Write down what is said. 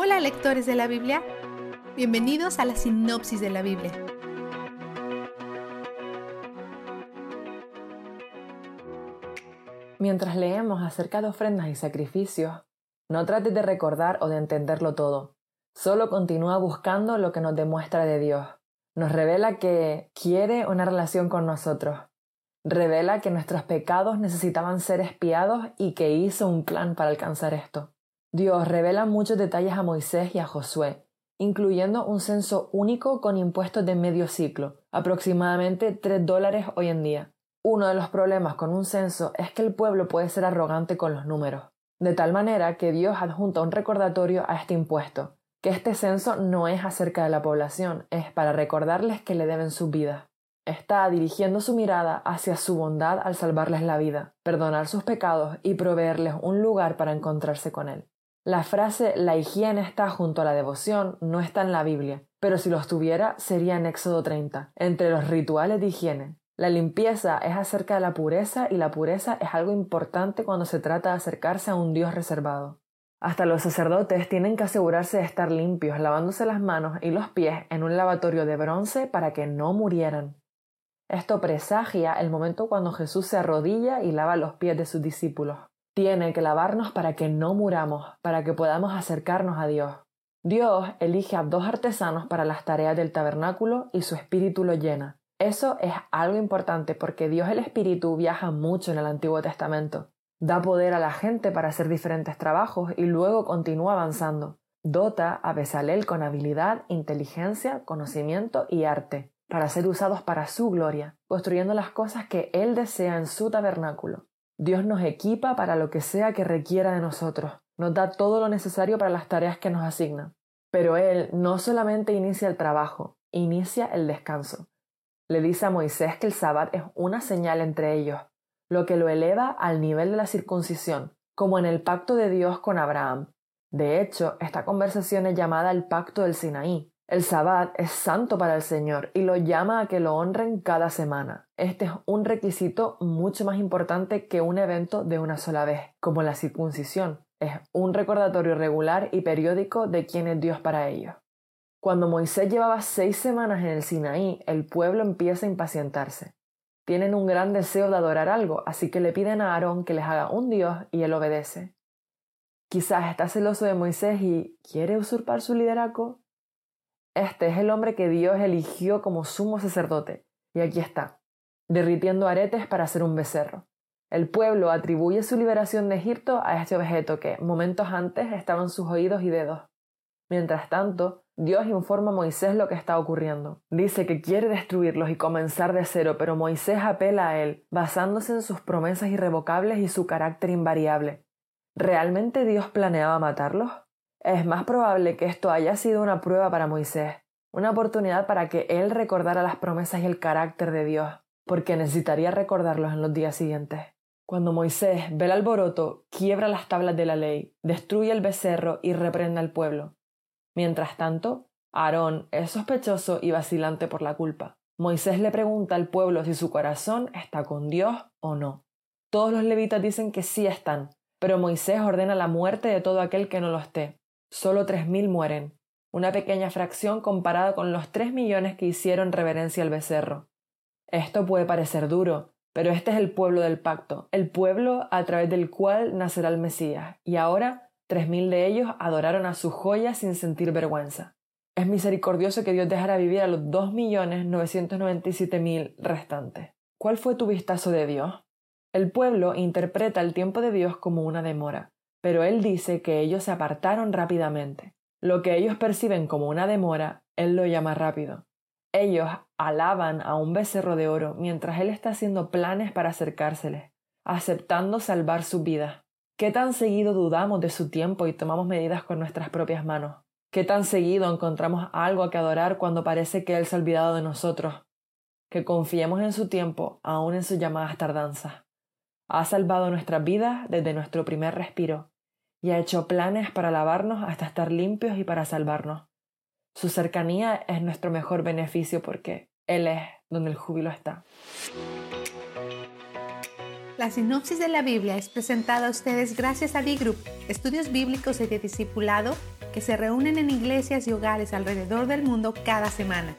Hola lectores de la Biblia, bienvenidos a la sinopsis de la Biblia. Mientras leemos acerca de ofrendas y sacrificios, no trates de recordar o de entenderlo todo. Solo continúa buscando lo que nos demuestra de Dios. Nos revela que quiere una relación con nosotros. Revela que nuestros pecados necesitaban ser espiados y que hizo un plan para alcanzar esto. Dios revela muchos detalles a Moisés y a Josué, incluyendo un censo único con impuestos de medio ciclo, aproximadamente 3 dólares hoy en día. Uno de los problemas con un censo es que el pueblo puede ser arrogante con los números, de tal manera que Dios adjunta un recordatorio a este impuesto, que este censo no es acerca de la población, es para recordarles que le deben su vida. Está dirigiendo su mirada hacia su bondad al salvarles la vida, perdonar sus pecados y proveerles un lugar para encontrarse con Él. La frase la higiene está junto a la devoción no está en la Biblia, pero si lo estuviera sería en Éxodo 30, entre los rituales de higiene. La limpieza es acerca de la pureza y la pureza es algo importante cuando se trata de acercarse a un Dios reservado. Hasta los sacerdotes tienen que asegurarse de estar limpios, lavándose las manos y los pies en un lavatorio de bronce para que no murieran. Esto presagia el momento cuando Jesús se arrodilla y lava los pies de sus discípulos tiene que lavarnos para que no muramos, para que podamos acercarnos a Dios. Dios elige a dos artesanos para las tareas del tabernáculo y su espíritu lo llena. Eso es algo importante porque Dios el Espíritu viaja mucho en el Antiguo Testamento. Da poder a la gente para hacer diferentes trabajos y luego continúa avanzando. Dota a Besalel con habilidad, inteligencia, conocimiento y arte, para ser usados para su gloria, construyendo las cosas que Él desea en su tabernáculo. Dios nos equipa para lo que sea que requiera de nosotros, nos da todo lo necesario para las tareas que nos asigna. Pero Él no solamente inicia el trabajo, inicia el descanso. Le dice a Moisés que el sabbat es una señal entre ellos, lo que lo eleva al nivel de la circuncisión, como en el pacto de Dios con Abraham. De hecho, esta conversación es llamada el pacto del Sinaí, el sabbat es santo para el Señor y lo llama a que lo honren cada semana. Este es un requisito mucho más importante que un evento de una sola vez, como la circuncisión. Es un recordatorio regular y periódico de quién es Dios para ellos. Cuando Moisés llevaba seis semanas en el Sinaí, el pueblo empieza a impacientarse. Tienen un gran deseo de adorar algo, así que le piden a Aarón que les haga un Dios y él obedece. Quizás está celoso de Moisés y quiere usurpar su liderazgo. Este es el hombre que Dios eligió como sumo sacerdote, y aquí está, derritiendo aretes para hacer un becerro. El pueblo atribuye su liberación de Egipto a este objeto que, momentos antes, estaba en sus oídos y dedos. Mientras tanto, Dios informa a Moisés lo que está ocurriendo. Dice que quiere destruirlos y comenzar de cero, pero Moisés apela a él, basándose en sus promesas irrevocables y su carácter invariable. ¿Realmente Dios planeaba matarlos? Es más probable que esto haya sido una prueba para Moisés, una oportunidad para que él recordara las promesas y el carácter de Dios, porque necesitaría recordarlos en los días siguientes. Cuando Moisés ve el alboroto, quiebra las tablas de la ley, destruye el becerro y reprende al pueblo. Mientras tanto, Aarón es sospechoso y vacilante por la culpa. Moisés le pregunta al pueblo si su corazón está con Dios o no. Todos los levitas dicen que sí están, pero Moisés ordena la muerte de todo aquel que no lo esté. Solo tres mil mueren, una pequeña fracción comparada con los tres millones que hicieron reverencia al becerro. Esto puede parecer duro, pero este es el pueblo del pacto, el pueblo a través del cual nacerá el Mesías, y ahora tres mil de ellos adoraron a su joya sin sentir vergüenza. Es misericordioso que Dios dejara vivir a los dos millones novecientos noventa y siete mil restantes. ¿Cuál fue tu vistazo de Dios? El pueblo interpreta el tiempo de Dios como una demora pero él dice que ellos se apartaron rápidamente. Lo que ellos perciben como una demora, él lo llama rápido. Ellos alaban a un becerro de oro mientras él está haciendo planes para acercárseles, aceptando salvar su vida. ¿Qué tan seguido dudamos de su tiempo y tomamos medidas con nuestras propias manos? ¿Qué tan seguido encontramos algo a que adorar cuando parece que Él se ha olvidado de nosotros? Que confiemos en su tiempo, aun en sus llamadas tardanzas. Ha salvado nuestras vidas desde nuestro primer respiro y ha hecho planes para lavarnos hasta estar limpios y para salvarnos. Su cercanía es nuestro mejor beneficio porque Él es donde el júbilo está. La sinopsis de la Biblia es presentada a ustedes gracias a B-Group, estudios bíblicos y de discipulado que se reúnen en iglesias y hogares alrededor del mundo cada semana.